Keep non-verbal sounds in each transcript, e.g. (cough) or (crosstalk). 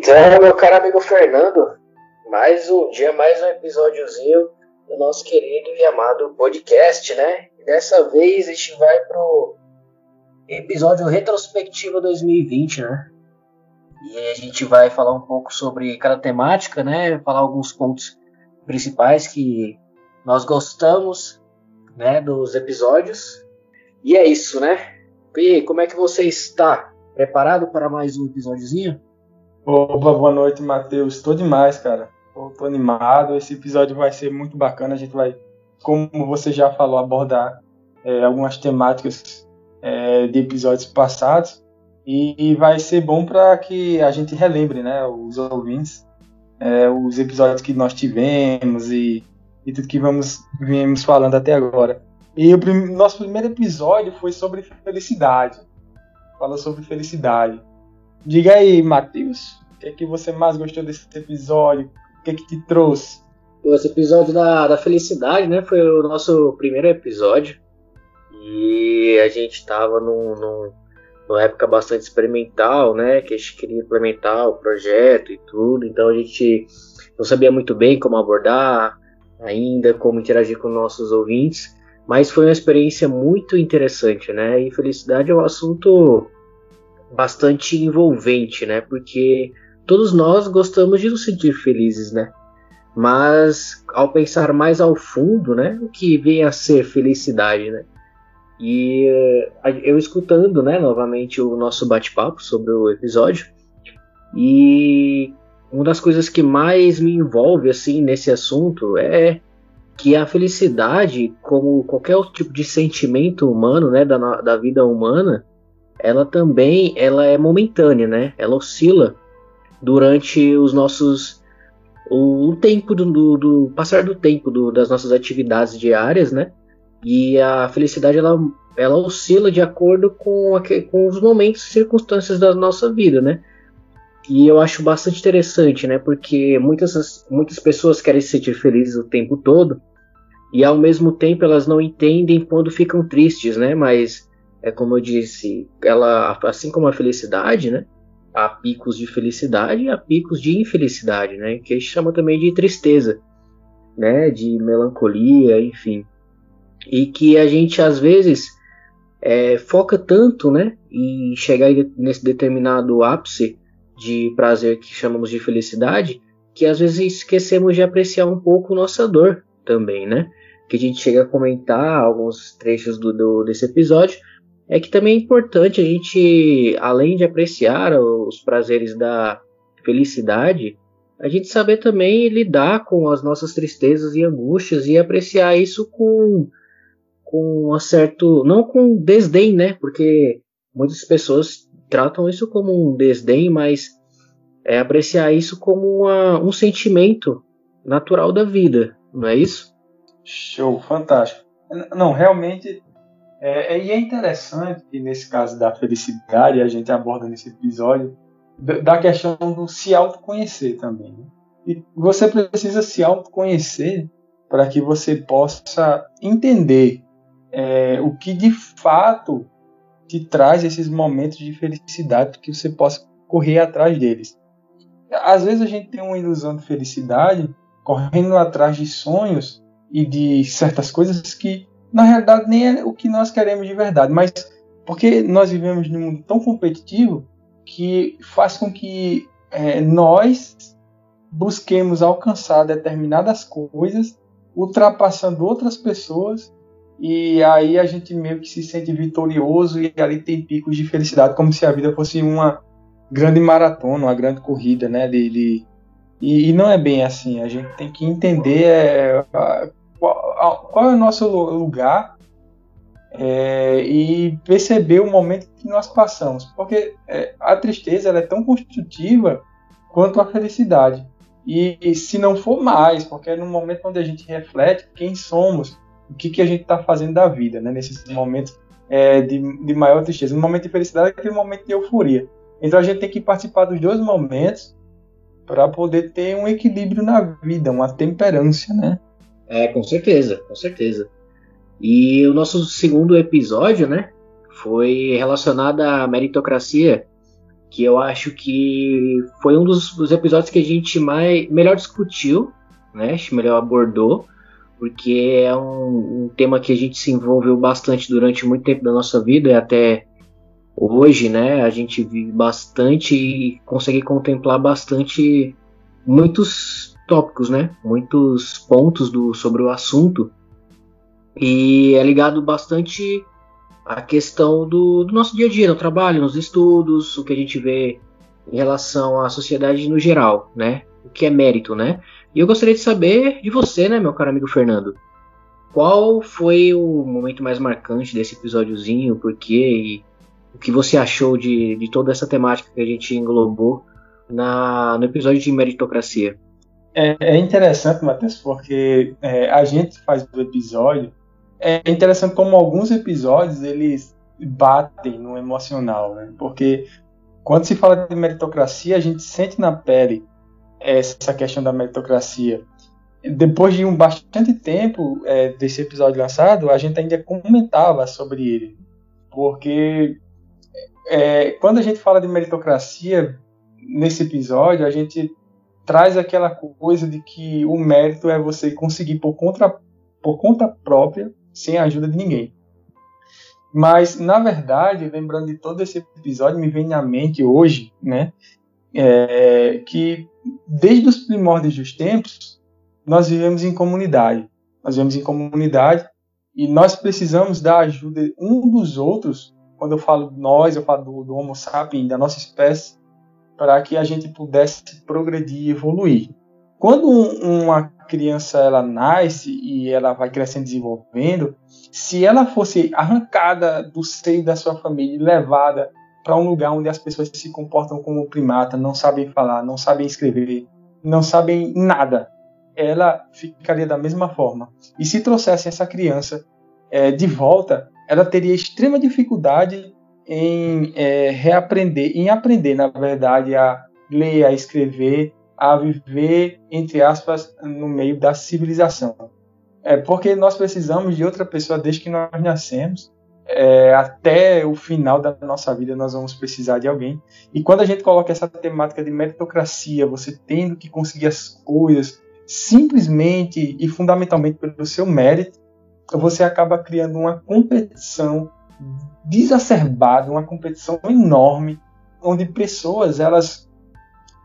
Então, meu caro amigo Fernando, mais um dia, mais um episódiozinho do nosso querido e amado podcast, né? E dessa vez a gente vai pro episódio retrospectivo 2020, né? E a gente vai falar um pouco sobre cada temática, né? Falar alguns pontos principais que nós gostamos, né, dos episódios. E é isso, né? E como é que você está? Preparado para mais um episódiozinho? Opa, boa noite, Matheus. Estou demais, cara. Estou animado. Esse episódio vai ser muito bacana. A gente vai, como você já falou, abordar é, algumas temáticas é, de episódios passados. E, e vai ser bom para que a gente relembre, né, os ouvintes, é, os episódios que nós tivemos e, e tudo que vamos viemos falando até agora. E o prim nosso primeiro episódio foi sobre felicidade. Fala sobre felicidade. Diga aí, Matheus, o que é que você mais gostou desse episódio? O que é que te trouxe? Esse episódio da, da felicidade, né? Foi o nosso primeiro episódio. E a gente estava num, num, numa época bastante experimental, né? Que a gente queria implementar o projeto e tudo. Então a gente não sabia muito bem como abordar ainda, como interagir com nossos ouvintes. Mas foi uma experiência muito interessante, né? E felicidade é um assunto bastante envolvente, né? Porque todos nós gostamos de nos sentir felizes, né? Mas ao pensar mais ao fundo, né, o que vem a ser felicidade, né? E eh, eu escutando, né, novamente o nosso bate-papo sobre o episódio, e uma das coisas que mais me envolve assim nesse assunto é que a felicidade, como qualquer outro tipo de sentimento humano, né, da, da vida humana, ela também ela é momentânea, né? Ela oscila durante os nossos o, tempo do, do, do, passar do tempo do, das nossas atividades diárias, né? E a felicidade ela, ela oscila de acordo com, a, com os momentos e circunstâncias da nossa vida, né? E eu acho bastante interessante, né? Porque muitas, muitas pessoas querem se sentir felizes o tempo todo e ao mesmo tempo elas não entendem quando ficam tristes, né? Mas é como eu disse, ela, assim como a felicidade, né? Há picos de felicidade e há picos de infelicidade, né? Que a gente chama também de tristeza, né? De melancolia, enfim. E que a gente às vezes é, foca tanto, né? Em chegar nesse determinado ápice de prazer que chamamos de felicidade, que às vezes esquecemos de apreciar um pouco nossa dor também, né? Que a gente chega a comentar alguns trechos do, do desse episódio, é que também é importante a gente, além de apreciar os prazeres da felicidade, a gente saber também lidar com as nossas tristezas e angústias e apreciar isso com com um certo, não com desdém, né? Porque muitas pessoas tratam isso como um desdém, mas é apreciar isso como uma, um sentimento natural da vida, não é isso? Show, fantástico. Não, realmente é, é, e é interessante que nesse caso da felicidade, a gente aborda nesse episódio, da questão do se autoconhecer também. Né? E você precisa se autoconhecer para que você possa entender é, o que de fato te traz esses momentos de felicidade, que você possa correr atrás deles. Às vezes a gente tem uma ilusão de felicidade correndo atrás de sonhos e de certas coisas que na realidade nem é o que nós queremos de verdade, mas porque nós vivemos num mundo tão competitivo que faz com que é, nós busquemos alcançar determinadas coisas, ultrapassando outras pessoas, e aí a gente meio que se sente vitorioso e ali tem picos de felicidade, como se a vida fosse uma grande maratona, uma grande corrida, né? De, de e, e, não é bem assim. A gente tem que entender é, qual, qual é o nosso lugar é, e perceber o momento que nós passamos. Porque é, a tristeza é tão construtiva quanto a felicidade. E, e, se não for mais, porque é no momento onde a gente reflete quem somos, o que, que a gente está fazendo da vida, né? nesses momentos é, de, de maior tristeza. No momento de felicidade é aquele momento de euforia. Então a gente tem que participar dos dois momentos para poder ter um equilíbrio na vida, uma temperância, né? É, com certeza, com certeza. E o nosso segundo episódio, né, foi relacionado à meritocracia, que eu acho que foi um dos, dos episódios que a gente mais melhor discutiu, né? Melhor abordou, porque é um, um, tema que a gente se envolveu bastante durante muito tempo da nossa vida e até hoje, né? A gente vive bastante e consegue contemplar bastante muitos tópicos, né? Muitos pontos do, sobre o assunto e é ligado bastante à questão do, do nosso dia a dia, no trabalho, nos estudos, o que a gente vê em relação à sociedade no geral, né? O que é mérito, né? E eu gostaria de saber de você, né, meu caro amigo Fernando, qual foi o momento mais marcante desse episódiozinho, por quê e o que você achou de, de toda essa temática que a gente englobou na, no episódio de meritocracia? É, é interessante, Matheus, porque é, a gente faz o episódio é interessante como alguns episódios eles batem no emocional, né? Porque quando se fala de meritocracia, a gente sente na pele essa questão da meritocracia. Depois de um bastante tempo é, desse episódio lançado, a gente ainda comentava sobre ele, porque é, quando a gente fala de meritocracia nesse episódio, a gente traz aquela coisa de que o mérito é você conseguir por conta, por conta própria sem a ajuda de ninguém. Mas, na verdade, lembrando de todo esse episódio, me vem à mente hoje, né, é, que desde os primórdios dos tempos, nós vivemos em comunidade. Nós vivemos em comunidade e nós precisamos da ajuda um dos outros. Quando eu falo nós, eu falo do, do Homo sapiens, da nossa espécie, para que a gente pudesse progredir e evoluir. Quando uma criança ela nasce e ela vai crescendo e desenvolvendo, se ela fosse arrancada do seio da sua família e levada para um lugar onde as pessoas se comportam como primata, não sabem falar, não sabem escrever, não sabem nada, ela ficaria da mesma forma. E se trouxesse essa criança é, de volta, ela teria extrema dificuldade em é, reaprender, em aprender, na verdade, a ler, a escrever a viver, entre aspas, no meio da civilização. É porque nós precisamos de outra pessoa desde que nós nascemos. É, até o final da nossa vida nós vamos precisar de alguém. E quando a gente coloca essa temática de meritocracia, você tendo que conseguir as coisas simplesmente e fundamentalmente pelo seu mérito, você acaba criando uma competição desacerbada, uma competição enorme, onde pessoas elas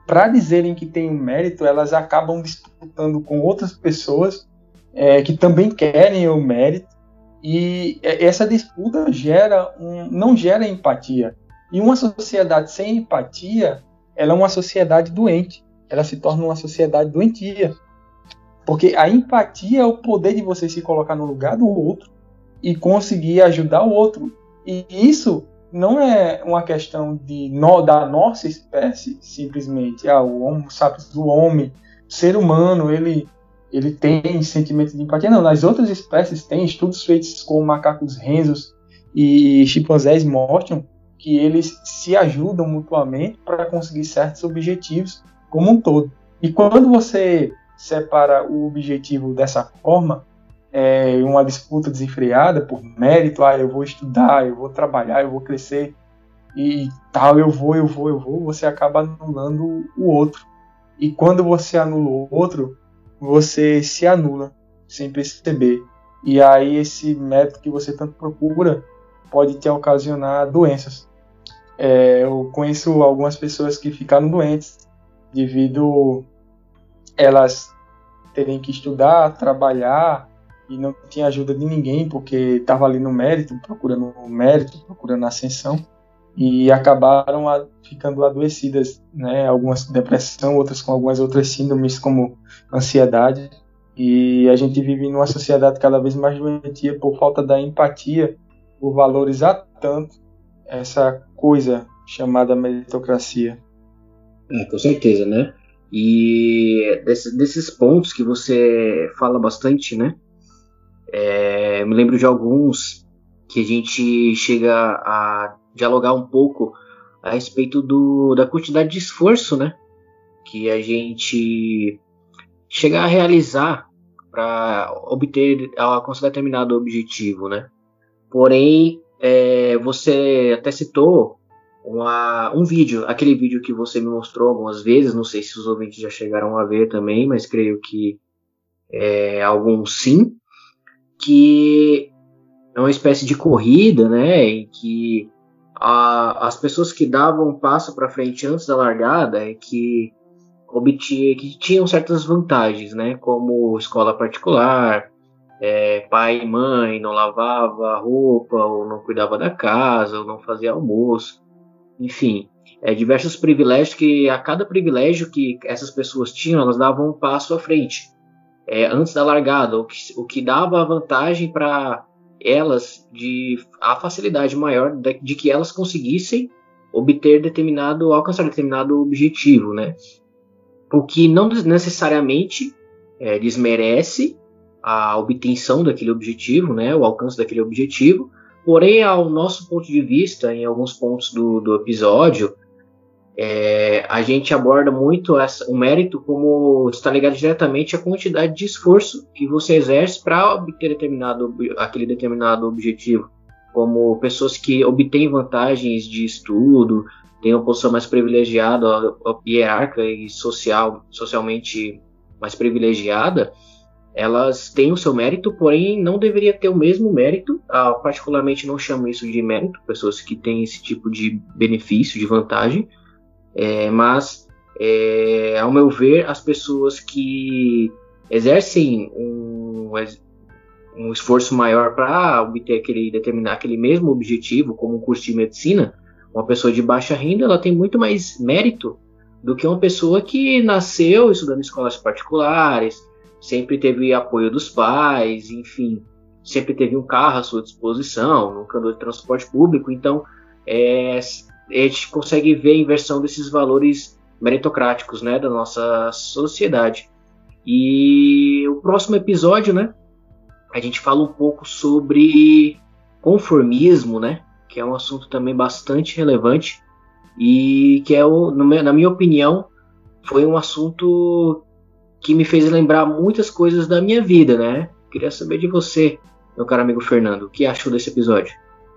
para dizerem que tem um mérito, elas acabam disputando com outras pessoas é, que também querem o mérito e essa disputa gera um, não gera empatia. E uma sociedade sem empatia, ela é uma sociedade doente. Ela se torna uma sociedade doentia. Porque a empatia é o poder de você se colocar no lugar do outro e conseguir ajudar o outro. E isso não é uma questão de da nossa espécie simplesmente ah, o Homo sapiens do homem o ser humano ele ele tem sentimento de empatia não nas outras espécies tem estudos feitos com macacos renzos e chimpanzés mostram que eles se ajudam mutuamente para conseguir certos objetivos como um todo e quando você separa o objetivo dessa forma é, uma disputa desenfreada por mérito, ah, eu vou estudar, eu vou trabalhar, eu vou crescer e tal, eu vou, eu vou, eu vou, você acaba anulando o outro. E quando você anula o outro, você se anula sem perceber. E aí esse método que você tanto procura pode te ocasionar doenças. É, eu conheço algumas pessoas que ficaram doentes devido elas terem que estudar, trabalhar e não tinha ajuda de ninguém porque estava ali no mérito, procurando o mérito, procurando a ascensão e acabaram a, ficando adoecidas, né? Algumas com depressão, outras com algumas outras síndromes como ansiedade. E a gente vive numa sociedade cada vez mais doentia por falta da empatia, por valorizar tanto essa coisa chamada meritocracia. É, com certeza, né? E desses, desses pontos que você fala bastante, né? É, me lembro de alguns que a gente chega a dialogar um pouco a respeito do, da quantidade de esforço, né? Que a gente chega a realizar para obter alcançar determinado objetivo, né? Porém, é, você até citou uma, um vídeo, aquele vídeo que você me mostrou algumas vezes, não sei se os ouvintes já chegaram a ver também, mas creio que é, alguns sim, que é uma espécie de corrida, né, em que a, as pessoas que davam um passo para frente antes da largada é que obtinha, que tinham certas vantagens, né, como escola particular, é, pai e mãe não lavava roupa, ou não cuidava da casa, ou não fazia almoço, enfim, é, diversos privilégios que a cada privilégio que essas pessoas tinham, elas davam um passo à frente, é, antes da largada, o que, o que dava vantagem para elas de a facilidade maior de, de, que elas conseguissem obter determinado, alcançar determinado objetivo, né? O que não necessariamente é, desmerece a obtenção daquele objetivo, né, o alcance daquele objetivo. Porém, ao nosso ponto de vista, em alguns pontos do, do episódio, é, a gente aborda muito essa, o mérito como está ligado diretamente à quantidade de esforço que você exerce para obter determinado, aquele determinado objetivo. Como pessoas que obtêm vantagens de estudo, têm uma posição mais privilegiada, hierárquica e social, socialmente mais privilegiada, elas têm o seu mérito, porém não deveria ter o mesmo mérito. Ah, particularmente não chamo isso de mérito, pessoas que têm esse tipo de benefício, de vantagem. É, mas, é, ao meu ver, as pessoas que exercem um, um esforço maior para obter aquele determinar aquele mesmo objetivo, como um curso de medicina, uma pessoa de baixa renda, ela tem muito mais mérito do que uma pessoa que nasceu estudando em escolas particulares, sempre teve apoio dos pais, enfim, sempre teve um carro à sua disposição, nunca andou de transporte público, então é, a gente consegue ver a inversão desses valores meritocráticos né, da nossa sociedade. E o próximo episódio, né, a gente fala um pouco sobre conformismo, né, que é um assunto também bastante relevante e que é, o, na minha opinião, foi um assunto que me fez lembrar muitas coisas da minha vida, né? Queria saber de você, meu caro amigo Fernando, o que achou desse episódio?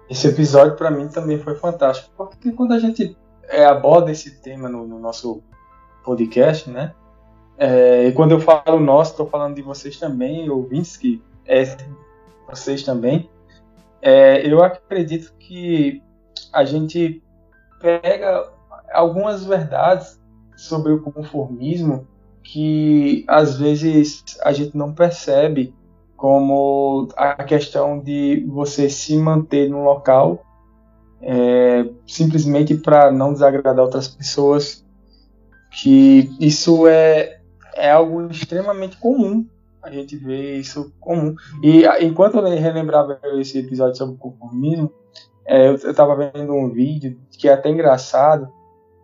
Esse episódio para mim também foi fantástico, porque quando a gente é, aborda esse tema no, no, nosso podcast, né? É, e quando eu falo nós, estou falando de vocês também, ouvintes que é vocês também. É, eu acredito que a gente pega algumas verdades sobre o conformismo que às vezes a gente não percebe como a questão de você se manter no local é, simplesmente para não desagradar outras pessoas, que isso é, é algo extremamente comum. A gente vê isso comum. E enquanto eu relembrava esse episódio sobre o conformismo, é, eu estava vendo um vídeo que é até engraçado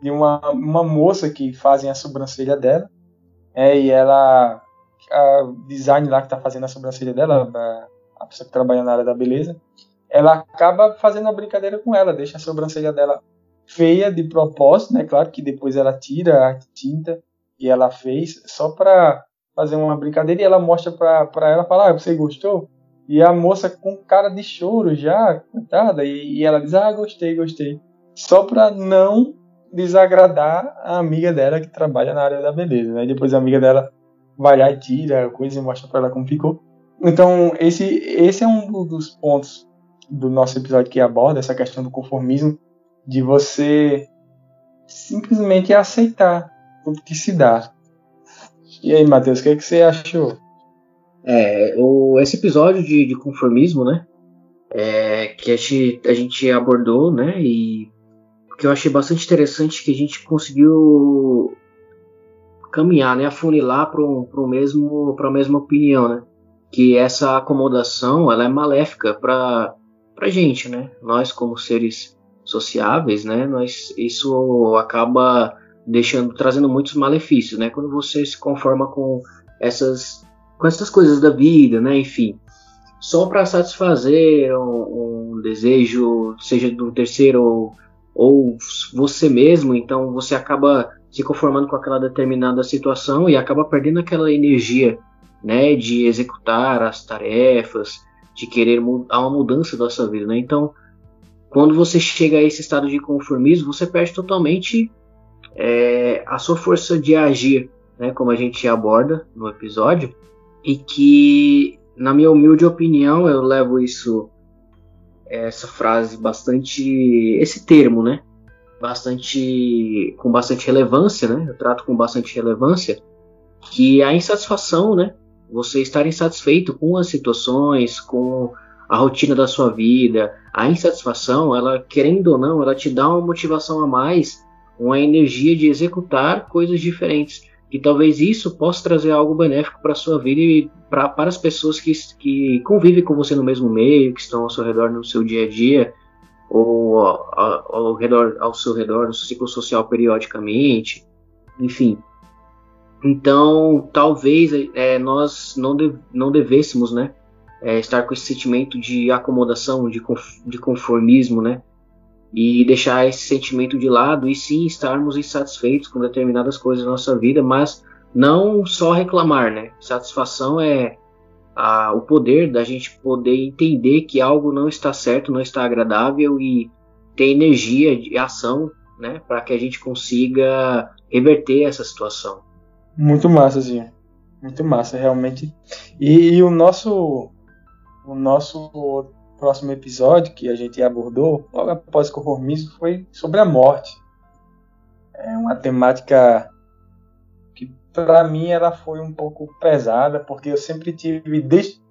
de uma, uma moça que fazem a sobrancelha dela é, e ela. A design lá que tá fazendo a sobrancelha dela, a, a pessoa que trabalha na área da beleza, ela acaba fazendo uma brincadeira com ela, deixa a sobrancelha dela feia de propósito, né? Claro que depois ela tira a tinta e ela fez só pra fazer uma brincadeira e ela mostra pra ela falar, ah, você gostou? E a moça com cara de choro já, coitada, e, e ela diz, ah, gostei, gostei. Só pra não desagradar a amiga dela que trabalha na área da beleza, né? Depois a amiga dela vai lá e tira a coisa e mostra para ela como ficou. Então, esse, esse é um dos pontos do nosso episódio que aborda essa questão do conformismo, de você simplesmente aceitar o que se dá. E aí, Matheus, o que, é que você achou? É, o, esse episódio de, de conformismo, né? É, que a gente, a gente abordou, né? E que eu achei bastante interessante que a gente conseguiu caminhar, né, afunilar para um, mesmo para a mesma opinião, né? Que essa acomodação ela é maléfica para para gente, né? Nós como seres sociáveis, né? Nós isso acaba deixando trazendo muitos malefícios, né? Quando você se conforma com essas com essas coisas da vida, né? Enfim, só para satisfazer um, um, desejo, seja um terceiro ou ou você mesmo, então você acaba se conformando com aquela determinada situação e acaba perdendo aquela energia, né, de executar as tarefas, de querer há uma mudança da sua vida, né? Então, quando você chega a esse estado de conformismo, você perde totalmente é, a sua força de agir, né, como a gente aborda no episódio, e que, na minha humilde opinião, eu levo isso, essa frase bastante, esse termo, né, bastante, com bastante relevância, né, eu trato com bastante relevância, que a insatisfação, né, você estar insatisfeito com as situações, com a rotina da sua vida, a insatisfação, ela querendo ou não, ela te dá uma motivação a mais, uma energia de executar coisas diferentes. E talvez isso possa trazer algo benéfico para a sua vida e pra, para as pessoas que, que convivem com você no mesmo meio, que estão ao seu redor no seu dia a dia, ou ao, ao, redor, ao seu redor no seu ciclo social periodicamente, enfim. Então, talvez é, nós não, de, não devêssemos né, é, estar com esse sentimento de acomodação, de, de conformismo, né? E deixar esse sentimento de lado e sim estarmos insatisfeitos com determinadas coisas da nossa vida, mas não só reclamar, né? Satisfação é a, o poder da gente poder entender que algo não está certo, não está agradável e ter energia de ação, né? Para que a gente consiga reverter essa situação. Muito massa, Zinho. Muito massa, realmente. E, e, o nosso o nosso próximo episódio que a gente abordou, logo após o conformismo, foi sobre a morte. É uma temática que para mim ela foi um pouco pesada, porque eu sempre tive desde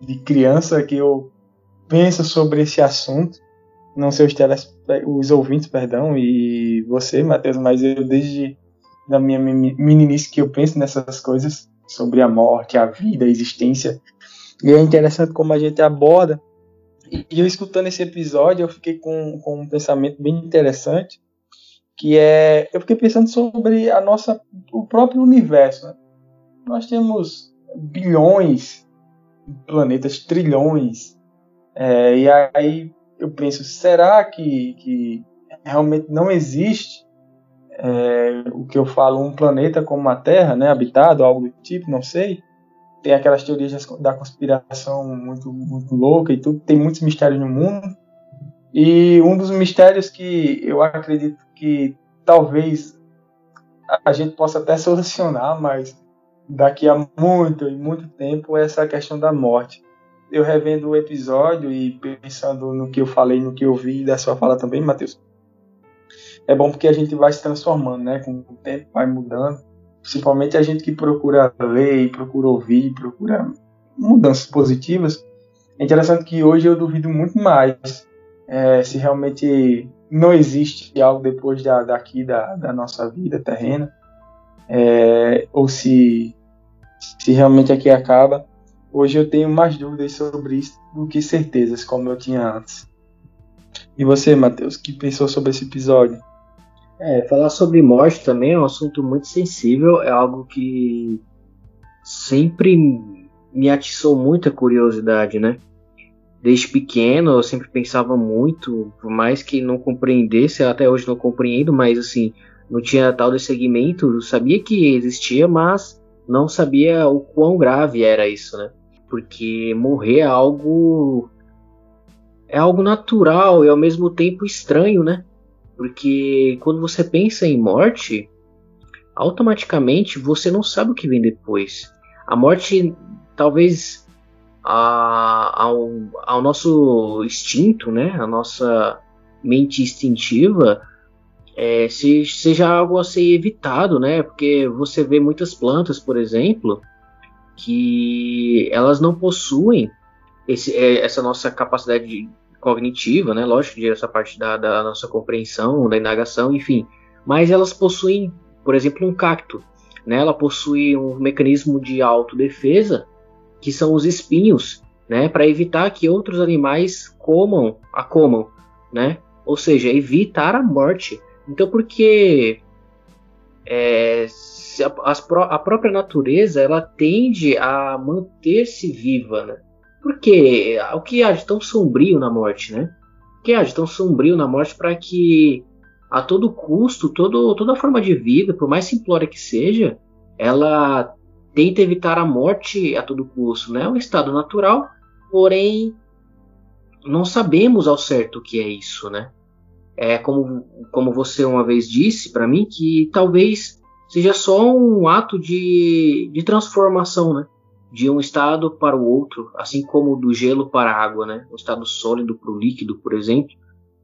de criança que eu penso sobre esse assunto. Não sei os, teles, os ouvintes, perdão, e você, Matheus, mas eu desde da minha meninice que eu penso nessas coisas sobre a morte, a vida, a existência. E é interessante como a gente aborda. E eu escutando esse episódio, eu fiquei com, com um pensamento bem interessante, que é, eu fiquei pensando sobre a nossa, o próprio universo. Né? Nós temos bilhões de planetas, trilhões, é, e aí eu penso, será que, que realmente não existe é, o que eu falo, um planeta como a Terra, né, habitado, algo do tipo, não sei. Tem aquelas teorias da conspiração muito, muito louca e tudo, tem muitos mistérios no mundo. E um dos mistérios que eu acredito que talvez a gente possa até solucionar, mas daqui a muito e muito tempo é essa questão da morte. Eu revendo o episódio e pensando no que eu falei, no que eu vi da sua fala também, Matheus, é bom porque a gente vai se transformando, né? Com o tempo vai mudando. Principalmente a gente que procura ler, procura ouvir, procura mudanças positivas. É interessante que hoje eu duvido muito mais é, se realmente não existe algo depois da, daqui da, da nossa vida terrena, é, ou se, se realmente aqui acaba. Hoje eu tenho mais dúvidas sobre isso do que certezas, como eu tinha antes. E você, Matheus, que pensou sobre esse episódio? É, falar sobre morte também é um assunto muito sensível, é algo que sempre me atiçou muita curiosidade, né? Desde pequeno eu sempre pensava muito, por mais que não compreendesse, até hoje não compreendo, mas assim, não tinha tal de segmento, eu sabia que existia, mas não sabia o quão grave era isso, né? Porque morrer é algo é algo natural e ao mesmo tempo estranho, né? Porque quando você pensa em morte, automaticamente você não sabe o que vem depois. A morte, talvez a, ao, ao nosso instinto, né, a nossa mente instintiva, é, se, seja algo a ser evitado, né? Porque você vê muitas plantas, por exemplo, que elas não possuem esse, é, essa nossa capacidade de, cognitiva, né? Lógico, essa parte da, da nossa compreensão, da indagação, enfim. Mas elas possuem, por exemplo, um cacto. Né? Ela possui um mecanismo de autodefesa, que são os espinhos, né? Para evitar que outros animais comam, a comam, né? Ou seja, evitar a morte. Então, porque é, a, a, própria natureza ela tende a manter-se viva, né? Porque o que há de tão sombrio na morte, né? O que há de tão sombrio na morte para que a todo custo, todo, toda forma de vida, por mais simplória que seja, ela tenta evitar a morte a todo custo, né? É um estado natural, porém não sabemos ao certo o que é isso, né? É como, como você uma vez disse para mim que talvez seja só um ato de, de transformação, né? De um estado para o outro, assim como do gelo para a água, né? O estado sólido para o líquido, por exemplo.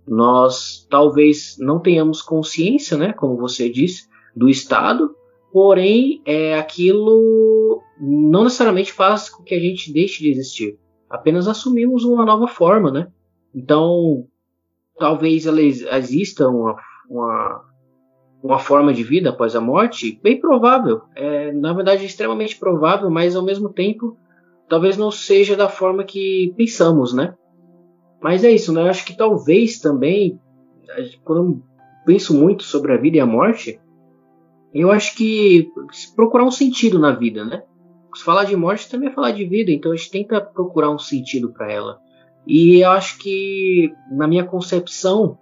Nós talvez não tenhamos consciência, né? Como você disse, do estado, porém é aquilo não necessariamente faz com que a gente deixe de existir. Apenas assumimos uma nova forma, né? Então, talvez exista uma, uma, uma forma de vida após a morte, bem provável. É, na verdade, extremamente provável, mas ao mesmo tempo, talvez não seja da forma que pensamos, né? Mas é isso, né? Eu acho que talvez também, quando eu penso muito sobre a vida e a morte, eu acho que procurar um sentido na vida, né? Se falar de morte também é falar de vida, então a gente tenta procurar um sentido para ela. E eu acho que, na minha concepção,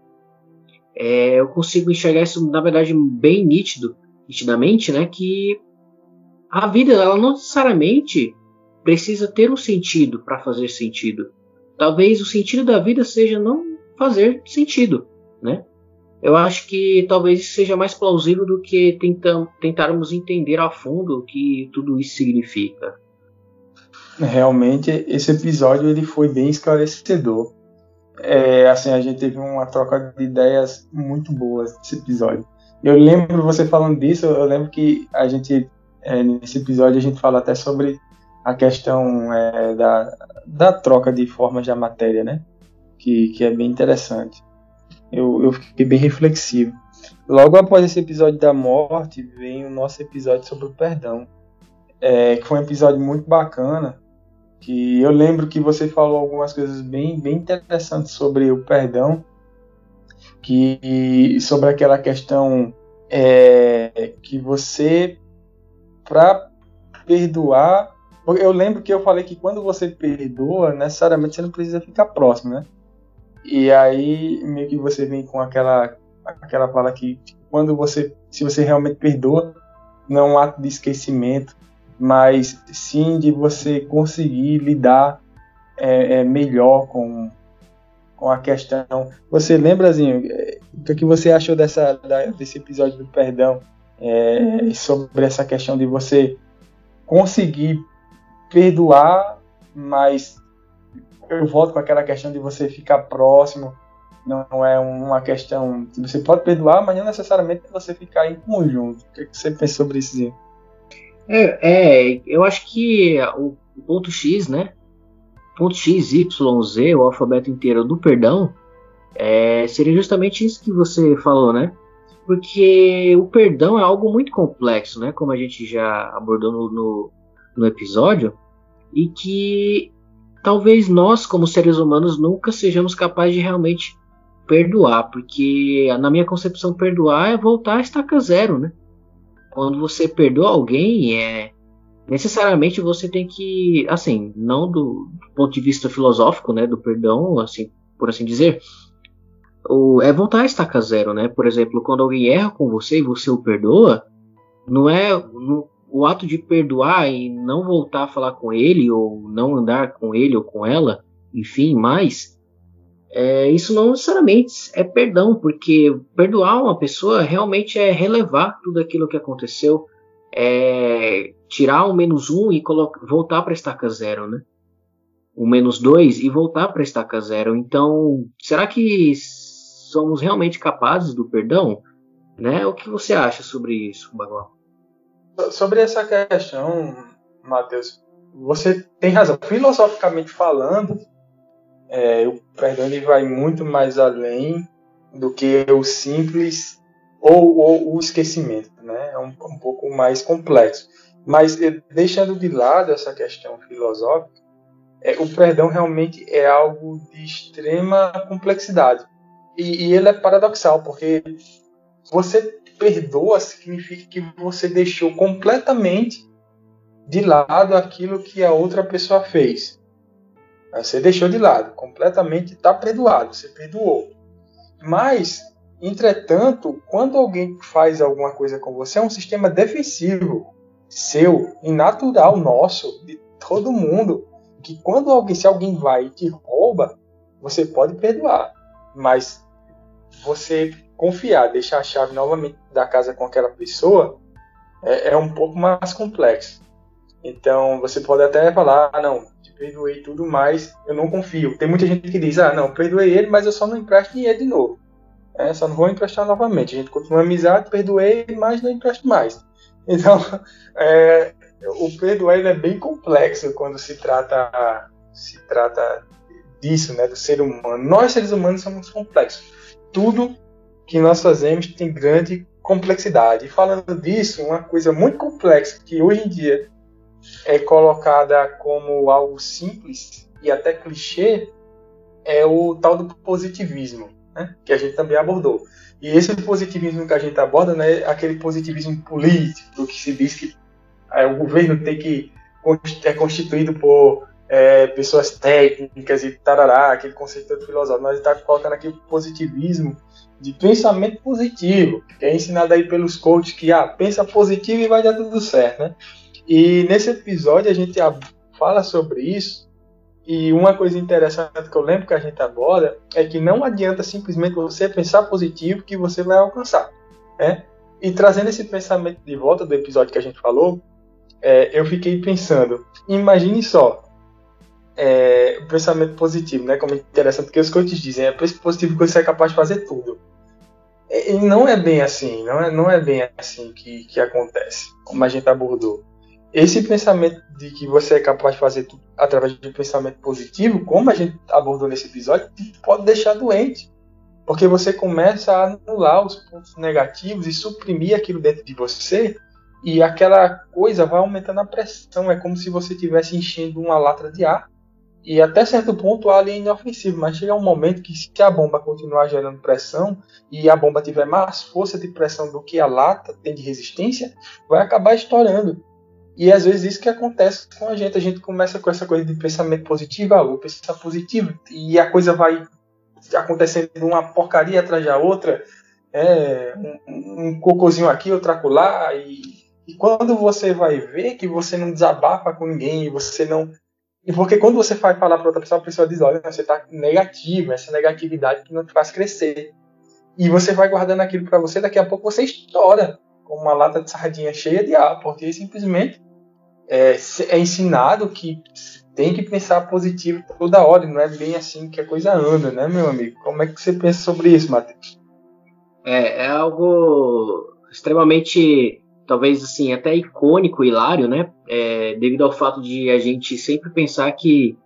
é, eu consigo enxergar isso, na verdade, bem nítido, nitidamente, né? Que a vida, ela não necessariamente precisa ter um sentido para fazer sentido. Talvez o sentido da vida seja não fazer sentido, né? Eu acho que talvez isso seja mais plausível do que tentam, tentarmos entender a fundo o que tudo isso significa. Realmente, esse episódio ele foi bem esclarecedor. É, assim, a gente teve uma troca de ideias muito boas nesse episódio. Eu lembro você falando disso, eu lembro que a gente é, nesse episódio a gente fala até sobre a questão é, da, da troca de formas da matéria, né? Que, que é bem interessante eu, eu fiquei bem reflexivo. Logo após esse episódio da morte, vem o nosso episódio sobre o perdão, é, que foi um episódio muito bacana, que eu lembro que você falou algumas coisas bem, bem interessantes sobre o perdão, que sobre aquela questão é, que você, para perdoar, eu lembro que eu falei que quando você perdoa, necessariamente você não precisa ficar próximo, né? E aí meio que você vem com aquela aquela fala que quando você se você realmente perdoa, não é um ato de esquecimento, mas sim de você conseguir lidar é, é, melhor com, com a questão. Você lembra, Zinho, é, o que, que você achou dessa, desse episódio do perdão? É, sobre essa questão de você conseguir perdoar, mas eu volto com aquela questão de você ficar próximo. Não, é uma questão que você pode perdoar, mas não necessariamente você ficar em conjunto. O que, você pensa sobre isso? É, é, eu acho que o ponto X, né? Ponto X, Y, Z, o alfabeto inteiro do perdão, é, seria justamente isso que você falou, né? Porque o perdão é algo muito complexo, né? Como a gente já abordou no, no, no episódio, e que talvez nós, como seres humanos, nunca sejamos capazes de realmente perdoar, porque na minha concepção perdoar é voltar a estaca zero, né? Quando você perdoa alguém, é necessariamente você tem que, assim, não do, do ponto de vista filosófico, né, do perdão, assim, por assim dizer, o, é voltar a estaca zero, né? Por exemplo, quando alguém erra com você e você o perdoa, não é, não, o ato de perdoar e não voltar a falar com ele, ou não andar com ele ou com ela, enfim, mais, é, isso não necessariamente é perdão, porque perdoar uma pessoa realmente é relevar tudo aquilo que aconteceu, é tirar o menos um e voltar para estaca zero, né? O menos dois e voltar para estaca zero. Então, será que somos realmente capazes do perdão? Né? O que você acha sobre isso, Bagual? Sobre essa questão, Matheus, você tem razão. Filosoficamente falando, é, o perdão ele vai muito mais além do que o simples ou, ou o esquecimento, né? É um, um, pouco mais complexo. Mas eh, deixando de lado essa questão filosófica, é, o perdão realmente é algo de extrema complexidade e, e ele é paradoxal porque você perdoa significa que você deixou completamente de lado aquilo que a outra pessoa fez. Você deixou de lado, completamente está perdoado, você perdoou. Mas, entretanto, quando alguém faz alguma coisa com você, é um sistema defensivo seu e natural nosso, de todo mundo, que quando alguém, se alguém vai e te rouba, você pode perdoar, mas você confiar, deixar a chave novamente da casa com aquela pessoa é, é um pouco mais complexo. Então você pode até falar, ah, não, te perdoei tudo, mas eu não confio. Tem muita gente que diz, ah, não, perdoei ele, mas eu só não empresto dinheiro de novo. É, só não vou emprestar novamente. A gente continua amizade, perdoei, mas não empresto mais. (laughs) Então, é, o perdoar é bem complexo quando se trata se trata disso, né, do ser humano. Nós seres humanos somos complexos. Tudo que nós fazemos tem grande complexidade. E falando disso, uma coisa muito complexa que hoje em dia é colocada como algo simples e até clichê é o tal do positivismo, né? que a gente também abordou. E esse positivismo que a gente aborda não é aquele positivismo político que se diz que é, o governo tem que é constituído por é, pessoas técnicas e tarará, aquele conceito filosófico. Nós estamos colocando aqui o positivismo de pensamento positivo, que é ensinado aí pelos coaches que ah, pensa positivo e vai dar tudo certo, né? E nesse episódio a gente fala sobre isso. E uma coisa interessante que eu lembro que a gente aborda é que não adianta simplesmente você pensar positivo que você vai alcançar. Né? E trazendo esse pensamento de volta do episódio que a gente falou, é, eu fiquei pensando: imagine só, é, o pensamento positivo, né? Como é interessante, porque os coaches dizem: é positivo que você é capaz de fazer tudo. E não é bem assim, não é, não é bem assim que, que acontece, como a gente abordou esse pensamento de que você é capaz de fazer tudo através de um pensamento positivo, como a gente abordou nesse episódio, pode deixar doente. Porque você começa a anular os pontos negativos e suprimir aquilo dentro de você, e aquela coisa vai aumentando a pressão. É como se você estivesse enchendo uma lata de ar, e até certo ponto o ar é inofensivo, mas chega um momento que se a bomba continuar gerando pressão e a bomba tiver mais força de pressão do que a lata tem de resistência, vai acabar estourando. E às vezes isso que acontece com a gente. A gente começa com essa coisa de pensamento positivo, ah, vou pensar positivo, e a coisa vai acontecendo uma porcaria atrás da outra, é, um, um cocôzinho aqui, outro acolá, e, e quando você vai ver que você não desabafa com ninguém, você não. E porque quando você vai falar para outra pessoa, a pessoa diz: olha, você está negativo, essa negatividade que não te faz crescer. E você vai guardando aquilo para você, daqui a pouco você estoura como uma lata de sardinha cheia de ar, porque simplesmente é, é ensinado que tem que pensar positivo toda hora, não é bem assim que a coisa anda, né, meu amigo? Como é que você pensa sobre isso, Matheus? É, é algo extremamente, talvez assim, até icônico, hilário, né? É, devido ao fato de a gente sempre pensar que,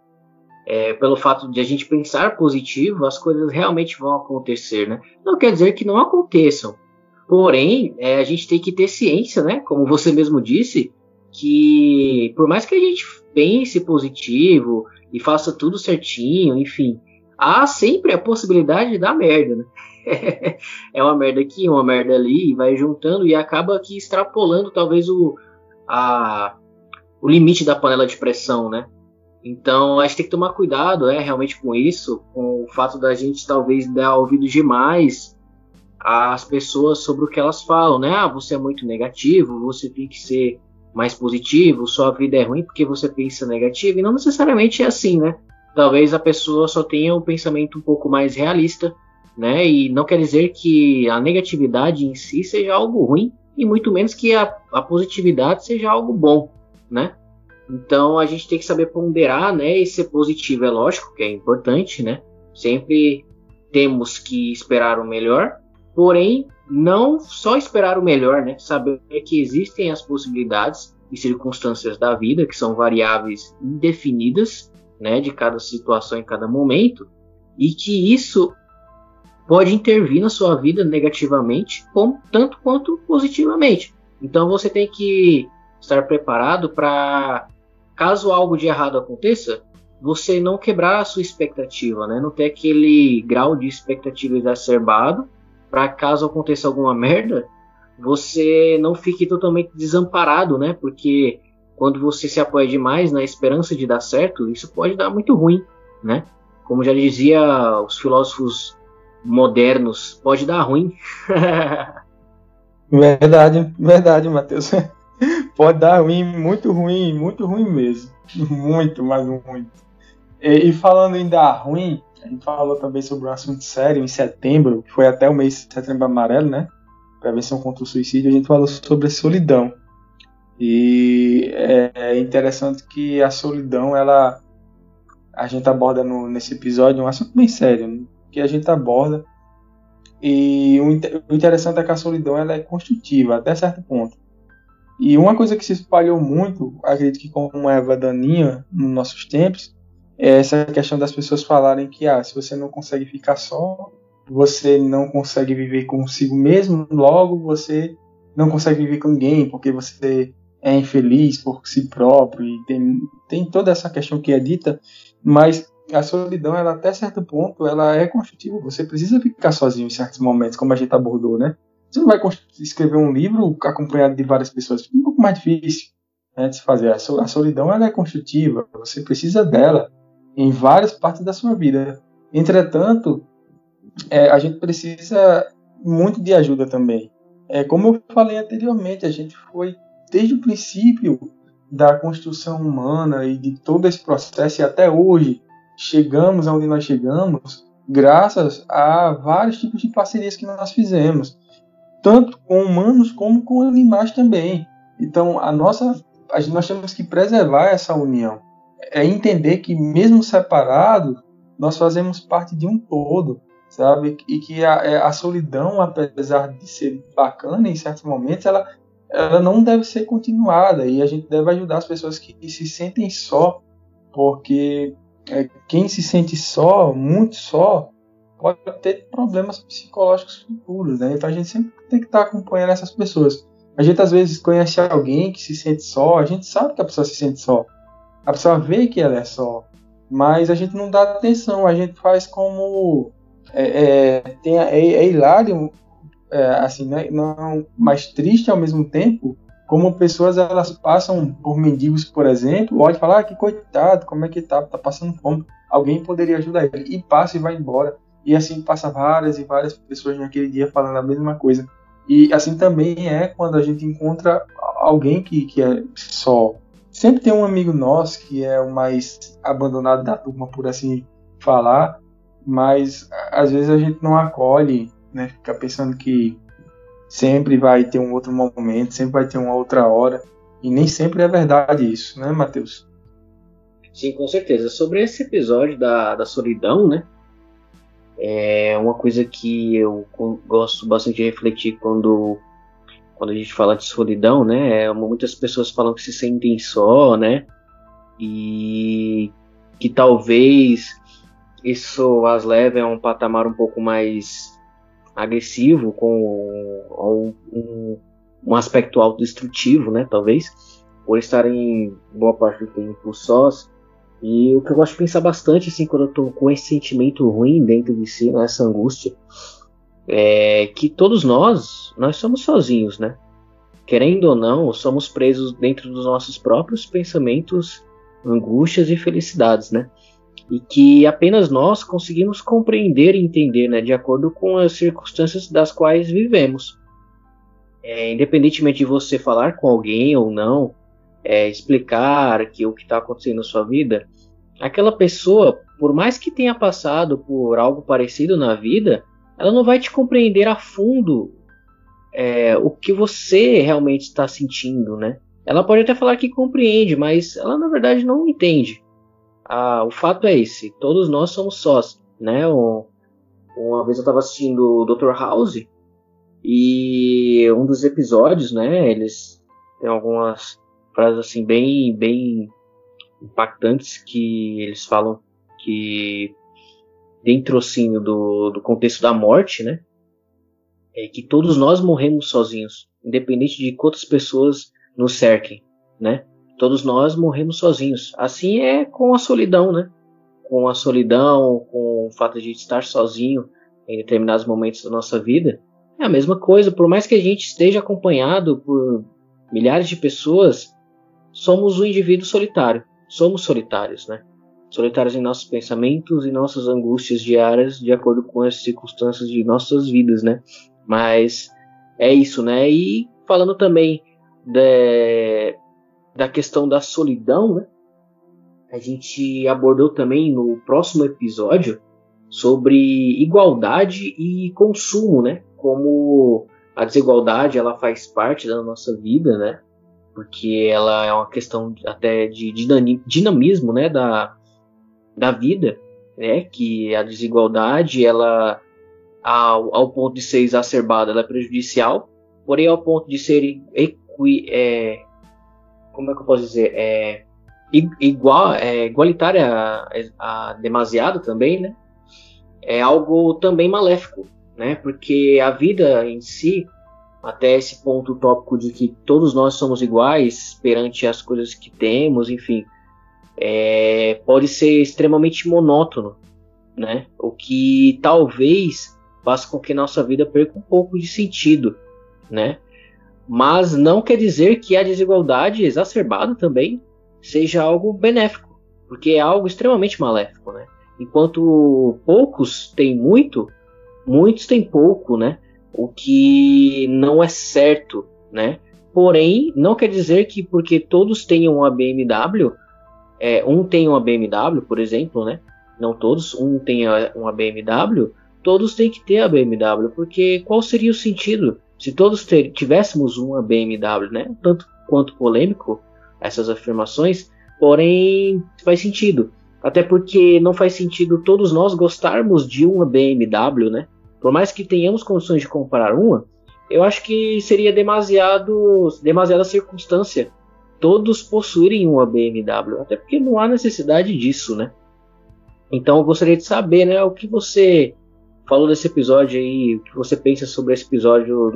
é, pelo fato de a gente pensar positivo, as coisas realmente vão acontecer, né? Não quer dizer que não aconteçam, Porém, é, a gente tem que ter ciência, né? Como você mesmo disse, que por mais que a gente pense positivo e faça tudo certinho, enfim, há sempre a possibilidade de dar merda, né? (laughs) é uma merda aqui, uma merda ali, e vai juntando e acaba aqui extrapolando talvez o, a, o limite da panela de pressão, né? Então a gente tem que tomar cuidado, é, realmente com isso, com o fato da gente talvez dar ouvido demais as pessoas sobre o que elas falam, né? Ah, você é muito negativo, você tem que ser mais positivo, sua vida é ruim porque você pensa negativo, e não necessariamente é assim, né? Talvez a pessoa só tenha um pensamento um pouco mais realista, né? E não quer dizer que a negatividade em si seja algo ruim, e muito menos que a, a positividade seja algo bom, né? Então a gente tem que saber ponderar, né? E ser positivo é lógico que é importante, né? Sempre temos que esperar o melhor, Porém, não só esperar o melhor, né? Saber que existem as possibilidades e circunstâncias da vida, que são variáveis indefinidas, né? De cada situação em cada momento, e que isso pode intervir na sua vida negativamente, como, tanto quanto positivamente. Então você tem que estar preparado para, caso algo de errado aconteça, você não quebrar a sua expectativa, né? não ter aquele grau de expectativa exacerbado para caso aconteça alguma merda, você não fique totalmente desamparado, né? Porque quando você se apoia demais na esperança de dar certo, isso pode dar muito ruim, né? Como já dizia os filósofos modernos, pode dar ruim. (laughs) verdade, verdade, Matheus. (laughs) pode dar ruim, muito ruim, muito ruim mesmo. Muito, mas muito. E, e falando em dar ruim, A gente falou também sobre um assunto sério em setembro, que foi até o mês de setembro amarelo, né? Prevenção contra o suicídio. A gente falou sobre a solidão. E é, é interessante que a solidão, ela a gente aborda no, nesse episódio um assunto bem sério, que a gente aborda. E o, o interessante é que a solidão ela é construtiva até certo ponto. E uma coisa que se espalhou muito, acredito que como Eva Daninha, nos nossos tempos, é essa questão das pessoas falarem que ah, se você não consegue ficar só, você não consegue viver consigo mesmo, logo você não consegue viver com ninguém, porque você é infeliz por si próprio, e tem, tem toda essa questão que é dita, mas a solidão, ela até certo ponto, ela é construtiva. Você precisa ficar sozinho em certos momentos, como a gente abordou, né? Você não vai escrever um livro acompanhado de várias pessoas, fica um pouco mais difícil né, de se fazer. A solidão ela é construtiva, você precisa dela em várias partes da sua vida. Entretanto, é, a gente precisa muito de ajuda também. É, como eu falei anteriormente, a gente foi desde o princípio da construção humana e de todo esse processo e até hoje chegamos aonde nós chegamos graças a vários tipos de parcerias que nós fizemos, tanto com humanos como com animais também. Então, a nossa, a, nós temos que preservar essa união, é entender que mesmo separado nós fazemos parte de um todo, sabe? E que a, é, a solidão, apesar de ser bacana em certos momentos, ela ela não deve ser continuada e a gente deve ajudar as pessoas que se sentem só, porque é, quem se sente só, muito só, pode ter problemas psicológicos futuros, né? Então a gente sempre tem que estar acompanhando essas pessoas. A gente às vezes conhece alguém que se sente só, a gente sabe que a pessoa se sente só, a pessoa vê que ela é só, mas a gente não dá atenção, a gente faz como é, é, tem, é, é hilário, é, assim, né? não mais triste ao mesmo tempo como pessoas elas passam por mendigos, por exemplo, olha e fala, ah, que coitado, como é que tá, tá passando fome, alguém poderia ajudar ele, e passa e vai embora. E assim passa várias e várias pessoas naquele dia falando a mesma coisa. E assim também é quando a gente encontra alguém que, que é só. Sempre tem um amigo nosso que é o mais abandonado da turma, por assim falar, mas às vezes a gente não acolhe, né? Fica pensando que sempre vai ter um outro momento, sempre vai ter uma outra hora. E nem sempre é verdade isso, né, Matheus? Sim, com certeza. Sobre esse episódio da, da solidão, né? É uma coisa que eu gosto bastante de refletir quando, quando a gente fala de solidão, né? É, muitas pessoas falam que se sentem só, né? E que talvez isso as leve a um patamar um pouco mais agressivo, com um, um aspecto autodestrutivo, né, talvez, por estarem boa parte do tempo sós. E o que eu gosto de pensar bastante, assim, quando eu tô com esse sentimento ruim dentro de si, né, essa angústia, é que todos nós, nós somos sozinhos, né? Querendo ou não, somos presos dentro dos nossos próprios pensamentos, angústias e felicidades, né? e que apenas nós conseguimos compreender e entender, né, de acordo com as circunstâncias das quais vivemos. É, independentemente de você falar com alguém ou não, é, explicar que o que está acontecendo na sua vida, aquela pessoa, por mais que tenha passado por algo parecido na vida, ela não vai te compreender a fundo é, o que você realmente está sentindo, né? Ela pode até falar que compreende, mas ela na verdade não entende ah, o fato é esse: todos nós somos sós, né? Um, uma vez eu estava assistindo o Dr. House e um dos episódios, né? Eles têm algumas frases assim bem, bem impactantes que eles falam que dentro assim do, do contexto da morte, né? É que todos nós morremos sozinhos, independente de quantas pessoas nos cerquem, né? Todos nós morremos sozinhos. Assim é com a solidão, né? Com a solidão, com o fato de estar sozinho em determinados momentos da nossa vida. É a mesma coisa, por mais que a gente esteja acompanhado por milhares de pessoas, somos um indivíduo solitário. Somos solitários, né? Solitários em nossos pensamentos e nossas angústias diárias, de acordo com as circunstâncias de nossas vidas, né? Mas é isso, né? E falando também de, da questão da solidão, né? A gente abordou também no próximo episódio sobre igualdade e consumo, né? Como a desigualdade ela faz parte da nossa vida, né? Porque ela é uma questão até de dinamismo, né? Da, da vida, né? Que a desigualdade ela ao, ao ponto de ser exacerbada ela é prejudicial, porém ao ponto de ser equi, é, como é que eu posso dizer é, igual é, igualitária a, a demasiado também, né? É algo também maléfico, né? Porque a vida em si, até esse ponto tópico de que todos nós somos iguais perante as coisas que temos, enfim, é, pode ser extremamente monótono, né? O que talvez faça com que nossa vida perca um pouco de sentido, né? Mas não quer dizer que a desigualdade exacerbada também seja algo benéfico, porque é algo extremamente maléfico, né? Enquanto poucos têm muito, muitos têm pouco, né? O que não é certo, né? Porém, não quer dizer que porque todos tenham uma BMW, é, um tem uma BMW, por exemplo, né? Não todos, um tem uma BMW, todos têm que ter a BMW, porque qual seria o sentido se todos ter, tivéssemos uma BMW, né? Tanto quanto polêmico essas afirmações, porém faz sentido. Até porque não faz sentido todos nós gostarmos de uma BMW, né? Por mais que tenhamos condições de comprar uma, eu acho que seria demasiado, demasiada circunstância todos possuírem uma BMW, até porque não há necessidade disso, né? Então eu gostaria de saber, né, o que você falou desse episódio aí, o que você pensa sobre esse episódio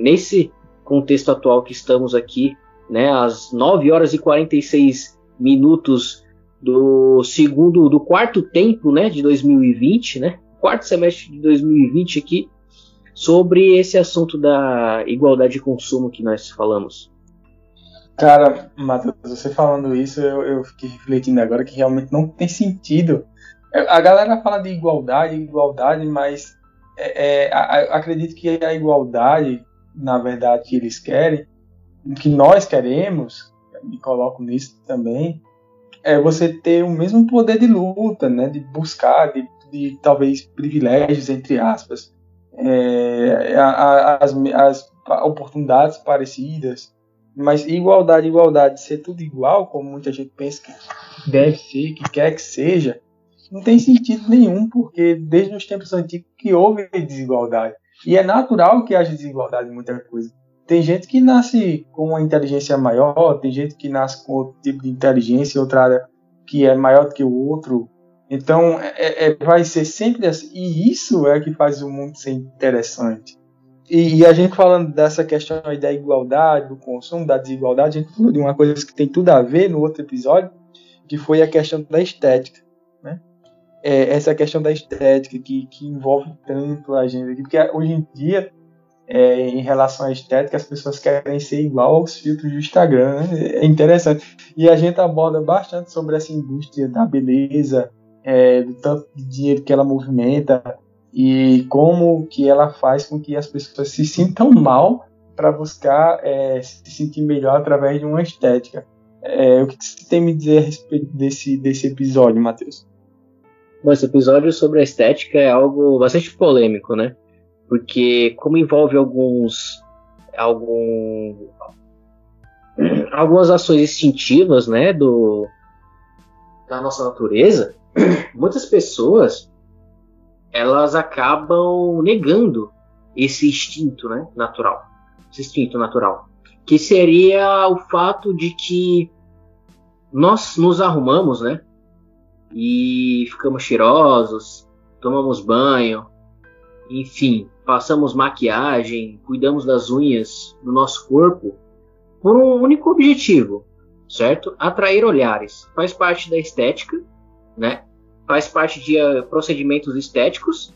nesse contexto atual que estamos aqui, né, às 9 horas e 46 minutos do segundo, do quarto tempo, né, de 2020, né, quarto semestre de 2020 aqui, sobre esse assunto da igualdade de consumo que nós falamos. Cara, Matheus, você falando isso, eu, eu fiquei refletindo agora que realmente não tem sentido. A galera fala de igualdade, igualdade, mas é, é, a, acredito que a igualdade, na verdade, que eles querem, que nós queremos, me coloco nisso também, é você ter o mesmo poder de luta, né, de buscar, de, de talvez privilégios, entre aspas, é, a, a, as, as oportunidades parecidas, mas igualdade, igualdade, ser tudo igual, como muita gente pensa que deve ser, que quer que seja, não tem sentido nenhum, porque desde os tempos antigos que houve desigualdade. E é natural que haja desigualdade em muita coisa. Tem gente que nasce com uma inteligência maior, tem gente que nasce com outro tipo de inteligência, outra área que é maior do que o outro. Então, é, é, vai ser sempre assim. E isso é que faz o mundo ser interessante. E, e, a gente falando dessa questão aí da igualdade, do consumo, da desigualdade, a gente falou de uma coisa que tem tudo a ver no outro episódio, que foi a questão da estética. Né? É, essa questão da estética que, que envolve tanto a gente aqui, porque hoje em dia, é, em relação à estética, as pessoas querem ser igual aos filtros do Instagram. Né? É interessante. E a gente aborda bastante sobre essa indústria da beleza, é, do tanto de dinheiro que ela movimenta, e como que ela faz com que as pessoas se sintam mal para buscar é, se sentir melhor através de uma estética. É, o que você tem a me dizer a respeito desse, desse episódio, Matheus? Bom, esse episódio sobre a estética é algo bastante polêmico, né? Porque como envolve alguns algum, algumas ações instintivas, né, do da nossa natureza, muitas pessoas elas acabam negando esse instinto né, natural. Esse instinto natural. Que seria o fato de que nós nos arrumamos, né? E ficamos cheirosos, tomamos banho, enfim, passamos maquiagem, cuidamos das unhas do nosso corpo por um único objetivo, certo? Atrair olhares. Faz parte da estética, né? Faz parte de uh, procedimentos estéticos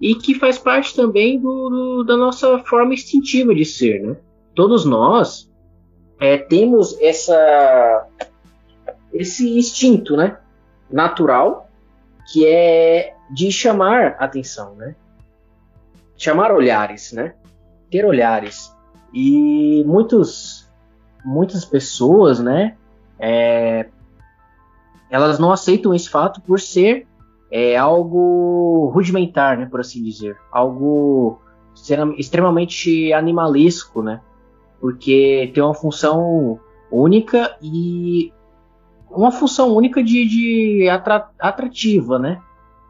e que faz parte também do, do, da nossa forma instintiva de ser, né? Todos nós é, temos essa esse instinto, né, natural, que é de chamar atenção, né? Chamar olhares, né? Ter olhares. E muitos, muitas pessoas, né, é, elas não aceitam esse fato por ser é algo rudimentar, né, por assim dizer, algo extremamente animalesco, né, porque tem uma função única e uma função única de, de atrativa, né,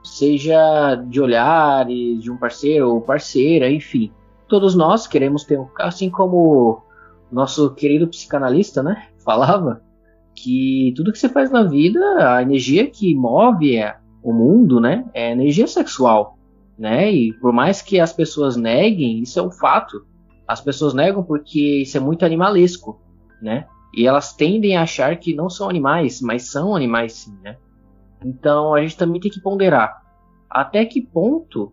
seja de olhares de um parceiro ou parceira, enfim, todos nós queremos ter um, assim como nosso querido psicanalista, né, (laughs) falava que tudo que você faz na vida, a energia que move é o mundo, né, é energia sexual, né? E por mais que as pessoas neguem, isso é um fato. As pessoas negam porque isso é muito animalesco, né? E elas tendem a achar que não são animais, mas são animais sim, né? Então a gente também tem que ponderar até que ponto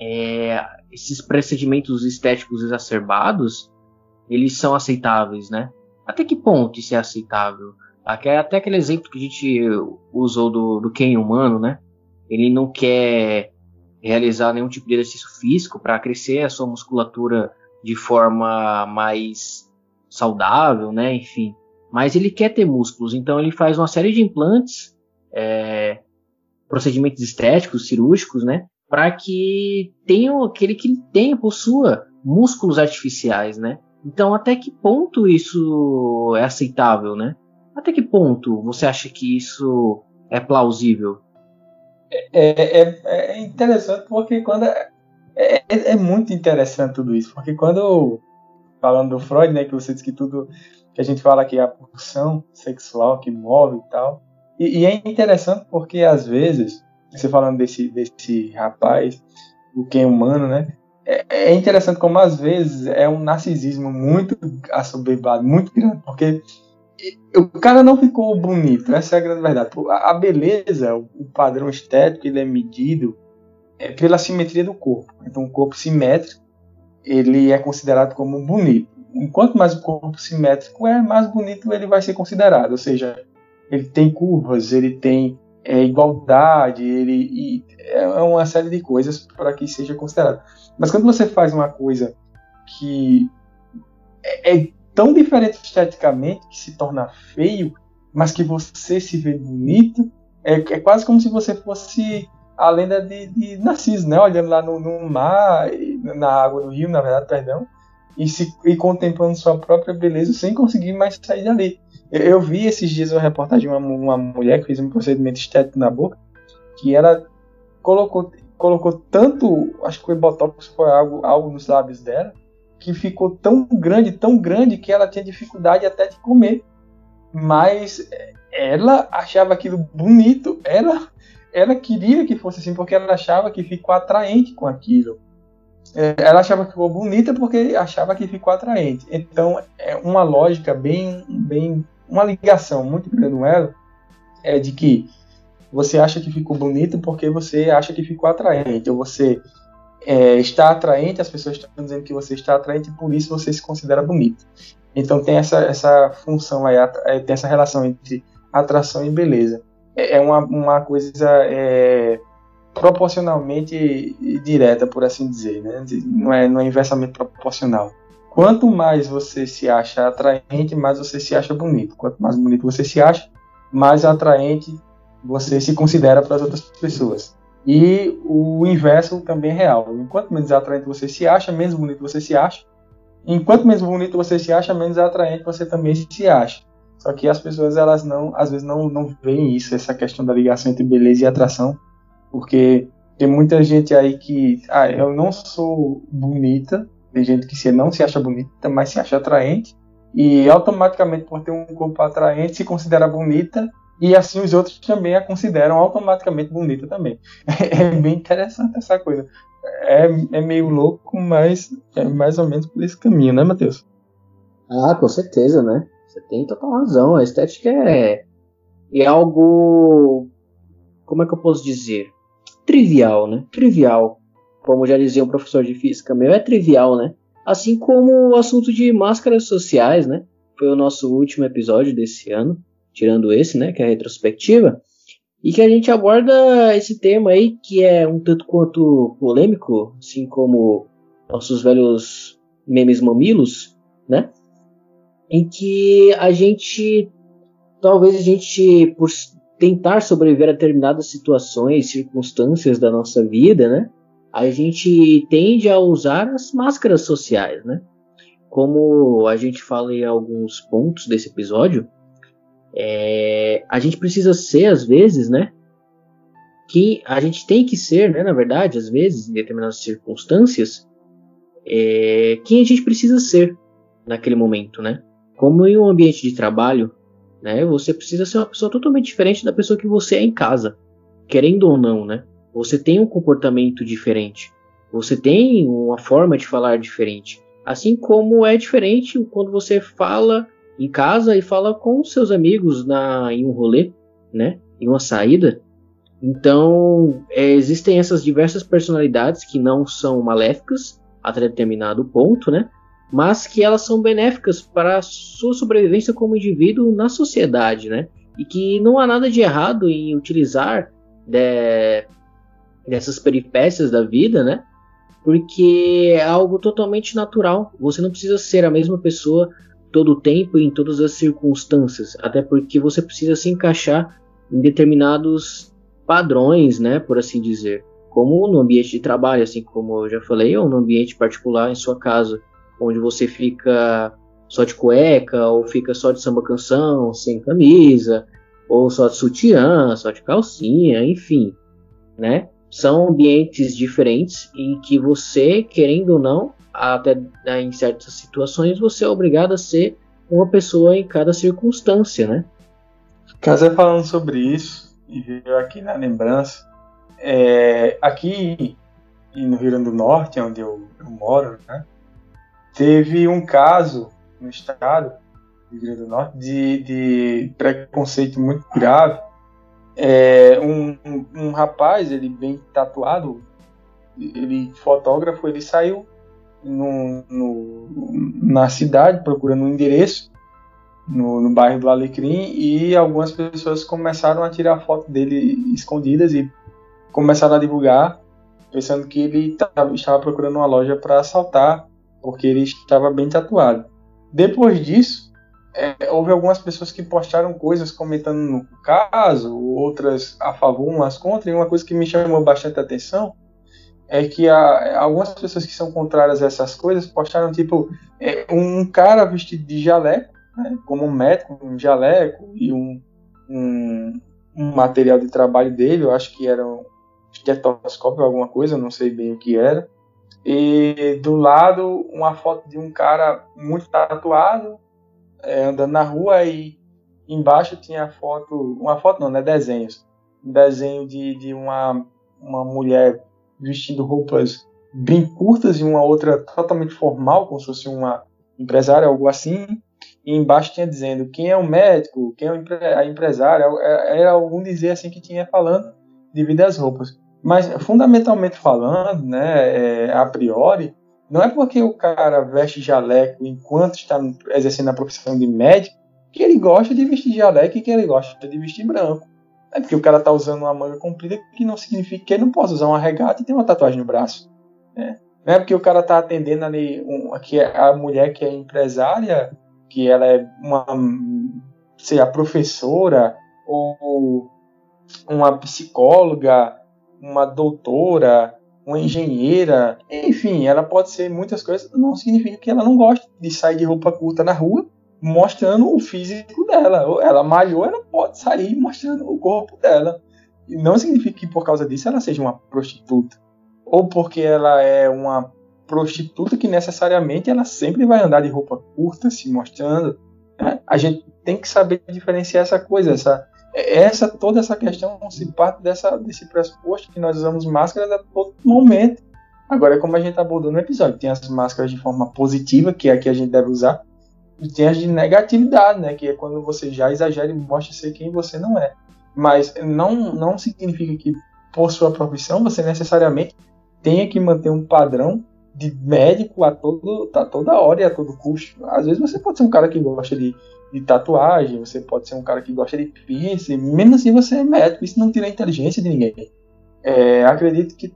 é, esses procedimentos estéticos exacerbados eles são aceitáveis, né? Até que ponto isso é aceitável? Até aquele exemplo que a gente usou do, do Ken humano, né? Ele não quer realizar nenhum tipo de exercício físico para crescer a sua musculatura de forma mais saudável, né? Enfim. Mas ele quer ter músculos, então ele faz uma série de implantes, é, procedimentos estéticos, cirúrgicos, né? Para que tenha aquele que ele tenha, possua músculos artificiais, né? Então, até que ponto isso é aceitável, né? Até que ponto você acha que isso é plausível? É, é, é interessante porque quando é, é, é, muito interessante tudo isso, porque quando falando do Freud, né, que você disse que tudo que a gente fala aqui é a pulsão sexual que move e tal, e, e, é interessante porque às vezes você falando desse desse rapaz, o que é humano, né, é, é interessante como às vezes é um narcisismo muito assoberbado, muito grande, porque o cara não ficou bonito, essa é a grande verdade. A beleza, o padrão estético, ele é medido é pela simetria do corpo. Então, um corpo simétrico, ele é considerado como bonito. Enquanto mais o corpo simétrico é, mais bonito ele vai ser considerado. Ou seja, ele tem curvas, ele tem é, igualdade, ele é uma série de coisas para que seja considerado. Mas quando você faz uma coisa que é, é tão diferente esteticamente que se torna feio, mas que você se vê bonito, é, é quase como se você fosse a lenda de, de Narciso, né? Olhando lá no, no, mar, na água do rio, na verdade, perdão, e, se, e contemplando sua própria beleza sem conseguir mais sair dali. Eu, eu vi esses dias uma reportagem de uma, uma mulher que fez um procedimento estético na boca, que ela colocou, colocou tanto, acho que foi botox, foi algo, algo nos lábios dela, que ficou tão grande, tão grande, que ela tinha dificuldade até de comer. Mas ela achava aquilo bonito, ela, ela queria que fosse assim, porque ela achava que ficou atraente com aquilo. É, ela achava que ficou bonita porque achava que ficou atraente. Então, é uma lógica bem, bem uma ligação muito grande com ela é de que você acha que ficou bonito porque você acha que ficou atraente, ou você é, está atraente, as pessoas estão dizendo que você está atraente e por isso você se considera bonito. Então tem essa, essa função aí, é, tem essa relação entre atração e beleza. É, é uma, uma coisa é, proporcionalmente direta, por assim dizer, né? não, é, não é inversamente proporcional. Quanto mais você se acha atraente, mais você se acha bonito. Quanto mais bonito você se acha, mais atraente você se considera para as outras pessoas. E o inverso também é real. Enquanto menos atraente você se acha, menos bonito você se acha. Enquanto menos bonito você se acha, menos atraente você também se acha. Só que as pessoas elas não, às vezes não, não veem isso, essa questão da ligação entre beleza e atração, porque tem muita gente aí que, ah, eu não sou bonita, tem gente que se não se acha bonita, mas se acha atraente, e automaticamente por ter um corpo atraente se considera bonita e assim os outros também a consideram automaticamente bonita também. (laughs) É, bem interessante essa coisa. É, é meio louco, mas é mais ou menos por esse caminho, né, Matheus? Ah, com certeza, né? Você tem total razão. A estética é, é algo. Como é que eu posso dizer? Trivial, né? Trivial. Como já dizia um professor de física meu, é trivial, né? Assim como o assunto de máscaras sociais, né? Foi o nosso último episódio desse ano tirando esse, né, que é a retrospectiva, e que a gente aborda esse tema aí que é um tanto quanto polêmico, assim como nossos velhos memes mamilos, né? Em que a gente talvez a gente por tentar sobreviver a determinadas situações, circunstâncias da nossa vida, né? A gente tende a usar as máscaras sociais, né? Como a gente fala em alguns pontos desse episódio, é, a gente precisa ser, às vezes, né? Que a gente tem que ser, né? Na verdade, às vezes, em determinadas circunstâncias, é, quem a gente precisa ser naquele momento, né? Como em um ambiente de trabalho, né? Você precisa ser uma pessoa totalmente diferente da pessoa que você é em casa, querendo ou não, né? Você tem um comportamento diferente, você tem uma forma de falar diferente, assim como é diferente quando você fala em casa e fala com seus amigos na, em um rolê, né? Em uma saída. Então, é, existem essas diversas personalidades que não são maléficas até determinado ponto, né? Mas que elas são benéficas para a sua sobrevivência como indivíduo na sociedade, né? E que não há nada de errado em utilizar de, dessas peripécias da vida, né? Porque é algo totalmente natural. Você não precisa ser a mesma pessoa todo o tempo e em todas as circunstâncias, até porque você precisa se encaixar em determinados padrões, né, por assim dizer, como no ambiente de trabalho, assim como eu já falei, ou no ambiente particular em sua casa, onde você fica só de cueca, ou fica só de samba canção, sem camisa, ou só de sutiã, só de calcinha, enfim, né? São ambientes diferentes em que você, querendo ou não, até né, em certas situações você é obrigado a ser uma pessoa em cada circunstância, né? Casé falando sobre isso e veio aqui na lembrança, é, aqui no Rio Grande do Norte, onde eu, eu moro, né, teve um caso no estado do Rio Grande do Norte de, de preconceito muito grave. É, um, um, um rapaz, ele bem tatuado, ele fotógrafo, ele saiu no, no, na cidade procurando um endereço no, no, bairro do Alecrim e algumas pessoas começaram a tirar foto dele escondidas e começaram a divulgar pensando que ele tava, estava procurando uma loja para assaltar porque ele estava bem tatuado. Depois disso, é, houve algumas pessoas que postaram coisas comentando no caso, outras a favor, umas contra, e uma coisa que me chamou bastante atenção é que há, algumas pessoas que são contrárias a essas coisas postaram tipo é, um cara vestido de jaleco, né, como um médico, um jaleco e um, um, um, material de trabalho dele, eu acho que era um estetoscópio ou alguma coisa, não sei bem o que era. E do lado uma foto de um cara muito tatuado é, andando na rua e embaixo tinha foto, uma foto não, né, desenhos, um desenho de, de uma, uma mulher vestindo roupas bem curtas e uma outra totalmente formal, como se fosse uma empresária, algo assim. E embaixo tinha dizendo quem é o médico, quem é a empresária, é, era algum dizer assim que tinha falando devido às roupas. Mas fundamentalmente falando, né, é, a priori, não é porque o cara veste jaleco enquanto está exercendo a profissão de médico que ele gosta de vestir jaleco e que ele gosta de vestir branco. É porque o cara tá usando uma manga comprida que não significa que ele não possa usar uma regata e ter uma tatuagem no braço. Né? Não é porque o cara tá atendendo ali um, que é a mulher que é empresária, que ela é uma, sei, a professora ou uma psicóloga, uma doutora, uma engenheira, enfim, ela pode ser muitas coisas, não significa que ela não gosta de sair de roupa curta na rua mostrando o físico dela. Ela malhou, ela pode sair mostrando o corpo dela. E não significa que por causa disso ela seja uma prostituta. Ou porque ela é uma prostituta que necessariamente ela sempre vai andar de roupa curta, se mostrando. Né? A gente tem que saber diferenciar essa coisa, essa, essa toda essa questão se parte dessa, desse pressuposto que nós usamos máscaras a todo momento. Agora, como a gente abordou no episódio, tem as máscaras de forma positiva, que é a que a gente deve usar, tem as de negatividade, né? Que é quando você já exagera e mostra ser quem você não é. Mas não, não significa que, por sua profissão, você necessariamente tenha que manter um padrão de médico a, todo, a toda hora e a todo custo. Às vezes você pode ser um cara que gosta de, de tatuagem, você pode ser um cara que gosta de piercing, mesmo assim você é médico, isso não tira a inteligência de ninguém. É, acredito que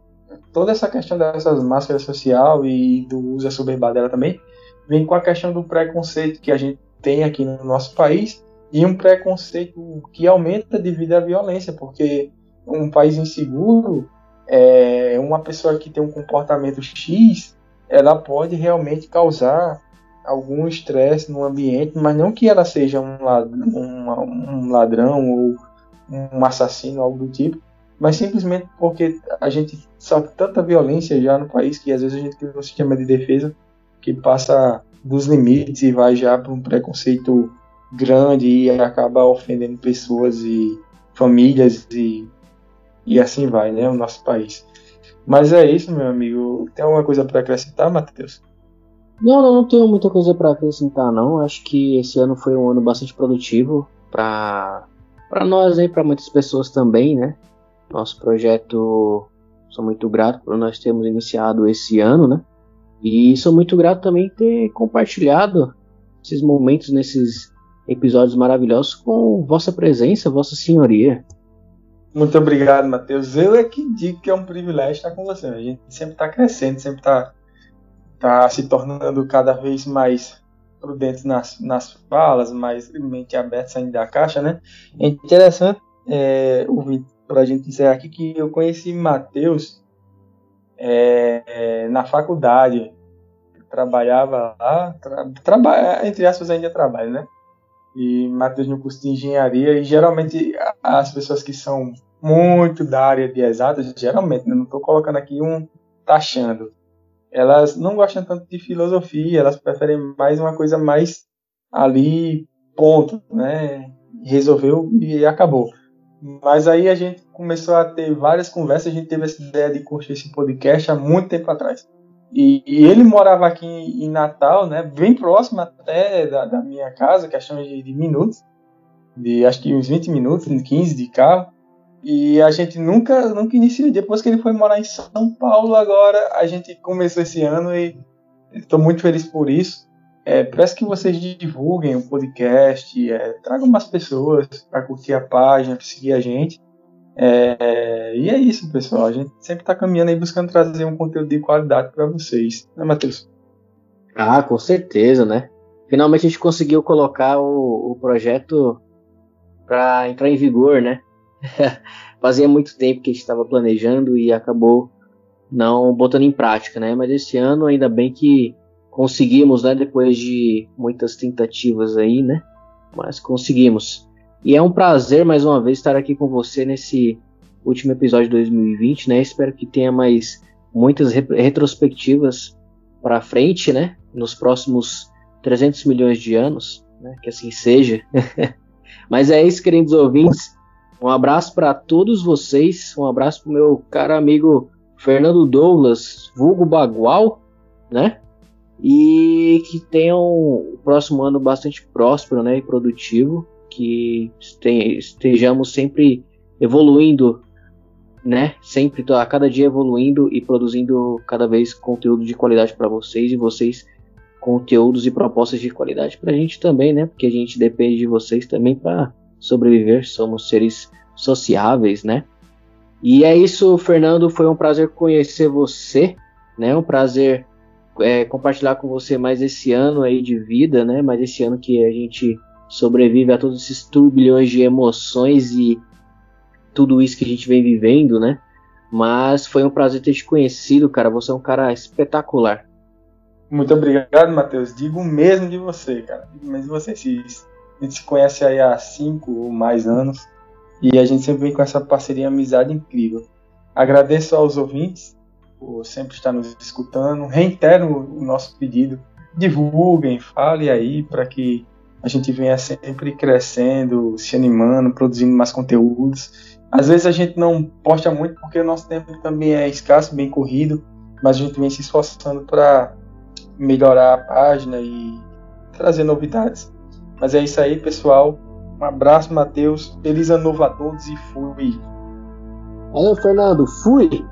toda essa questão dessas máscaras social e do uso dela também vem com a questão do preconceito que a gente tem aqui no nosso país e um preconceito que aumenta devido à violência, porque um país inseguro, é, uma pessoa que tem um comportamento X, ela pode realmente causar algum estresse no ambiente, mas não que ela seja um ladrão, um ladrão ou um assassino, algo do tipo, mas simplesmente porque a gente sofre tanta violência já no país que às vezes a gente tem um sistema de defesa que passa dos limites e vai já para um preconceito grande e acaba ofendendo pessoas e famílias e, e assim vai, né, o nosso país. Mas é isso, meu amigo. Tem alguma coisa para acrescentar, Matheus? Não, não, não tenho muita coisa para acrescentar, não. Acho que esse ano foi um ano bastante produtivo para para nós e para muitas pessoas também, né? Nosso projeto, sou muito grato por nós termos iniciado esse ano, né? E sou muito grato também ter compartilhado esses momentos nesses episódios maravilhosos com vossa presença, vossa senhoria. Muito obrigado, Matheus. Eu é que digo que é um privilégio estar com você. A gente sempre está crescendo, sempre está tá se tornando cada vez mais prudente nas, nas falas, mais mente aberta, saindo da caixa, né? É interessante é, ouvir para a gente dizer aqui que eu conheci Matheus é, na faculdade. Trabalhava lá, tra, trabalha, entre aspas, ainda trabalho, né? E Matheus no curso de engenharia, e geralmente as pessoas que são muito da área de exatas, geralmente, né? não estou colocando aqui um taxando, elas não gostam tanto de filosofia, elas preferem mais uma coisa mais ali, ponto, né? Resolveu e acabou. Mas aí a gente começou a ter várias conversas, a gente teve essa ideia de curtir esse podcast há muito tempo atrás. E, e ele morava aqui em, em, Natal, né, bem próximo até da, da minha casa, questão de, de, minutos, de acho que uns 20 minutos, 15 de carro. E a gente nunca, nunca iniciou. Depois que ele foi morar em São Paulo, agora a gente começou esse ano e estou muito feliz por isso. É, peço que vocês divulguem o podcast, é, tragam mais pessoas para curtir a página, para seguir a gente. É, e é isso, pessoal. A gente sempre está caminhando aí buscando trazer um conteúdo de qualidade para vocês, né, Matheus? Ah, com certeza, né? Finalmente a gente conseguiu colocar o, o projeto para entrar em vigor, né? (laughs) Fazia muito tempo que a gente estava planejando e acabou não botando em prática, né? Mas esse ano, ainda bem que conseguimos, né? Depois de muitas tentativas aí, né? Mas conseguimos. E é um prazer mais uma vez estar aqui com você nesse último episódio de 2020, né? Espero que tenha mais muitas retrospectivas para frente, né? Nos próximos 300 milhões de anos, né? Que assim seja. (laughs) Mas é isso, queridos ouvintes. Um abraço para todos vocês. Um abraço para o meu caro amigo Fernando Douglas, vulgo Bagual, né? E que tenham o próximo ano bastante próspero né, e produtivo. Que estejamos sempre evoluindo, né? Sempre a cada dia evoluindo e produzindo cada vez conteúdo de qualidade para vocês e vocês conteúdos e propostas de qualidade para a gente também, né? Porque a gente depende de vocês também para sobreviver, somos seres sociáveis, né? E é isso, Fernando. Foi um prazer conhecer você, né? Um prazer é, compartilhar com você mais esse ano aí de vida, né? Mais esse ano que a gente sobrevive a todos esses turbilhões de emoções e tudo isso que a gente vem vivendo, né? Mas foi um prazer ter te conhecido, cara. Você é um cara espetacular. Muito obrigado, Matheus. Digo mesmo de você, cara. Digo mesmo de você. A gente se conhece aí há cinco ou mais anos e a gente sempre vem com essa parceria e amizade incrível. Agradeço aos ouvintes por sempre estar nos escutando. Reitero o nosso pedido. Divulguem, fale aí para que a gente venha sempre crescendo, se animando, produzindo mais conteúdos. Às vezes a gente não posta muito porque o nosso tempo também é escasso, bem corrido, mas a gente vem se esforçando para melhorar a página e trazer novidades. Mas é isso aí, pessoal. Um abraço, Matheus. Feliz ano novo a todos e fui. Valeu, Fernando. Fui.